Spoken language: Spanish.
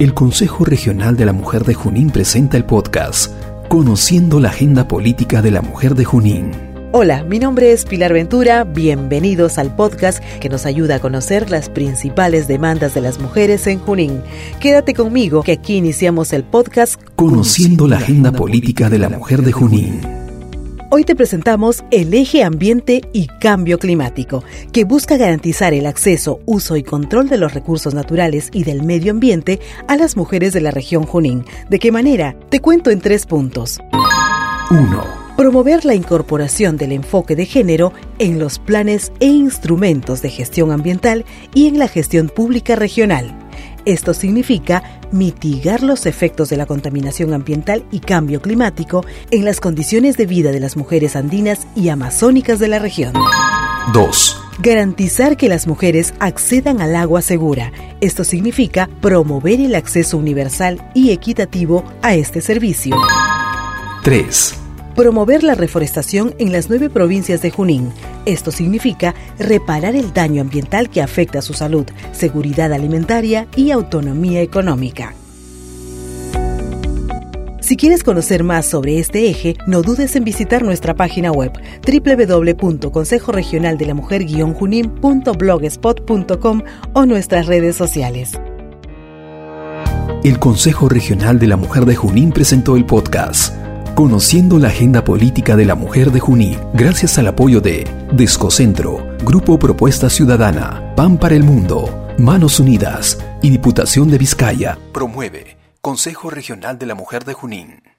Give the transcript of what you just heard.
El Consejo Regional de la Mujer de Junín presenta el podcast Conociendo la Agenda Política de la Mujer de Junín. Hola, mi nombre es Pilar Ventura, bienvenidos al podcast que nos ayuda a conocer las principales demandas de las mujeres en Junín. Quédate conmigo que aquí iniciamos el podcast Conociendo la Agenda Política de la Mujer de Junín. Hoy te presentamos el eje ambiente y cambio climático, que busca garantizar el acceso, uso y control de los recursos naturales y del medio ambiente a las mujeres de la región Junín. ¿De qué manera? Te cuento en tres puntos. 1. Promover la incorporación del enfoque de género en los planes e instrumentos de gestión ambiental y en la gestión pública regional. Esto significa mitigar los efectos de la contaminación ambiental y cambio climático en las condiciones de vida de las mujeres andinas y amazónicas de la región. 2. Garantizar que las mujeres accedan al agua segura. Esto significa promover el acceso universal y equitativo a este servicio. 3 promover la reforestación en las nueve provincias de Junín. Esto significa reparar el daño ambiental que afecta a su salud, seguridad alimentaria y autonomía económica. Si quieres conocer más sobre este eje, no dudes en visitar nuestra página web www.consejoregional-junín.blogspot.com o nuestras redes sociales. El Consejo Regional de la Mujer de Junín presentó el podcast Conociendo la agenda política de la mujer de Junín, gracias al apoyo de Descocentro, Grupo Propuesta Ciudadana, PAN para el Mundo, Manos Unidas y Diputación de Vizcaya. Promueve Consejo Regional de la Mujer de Junín.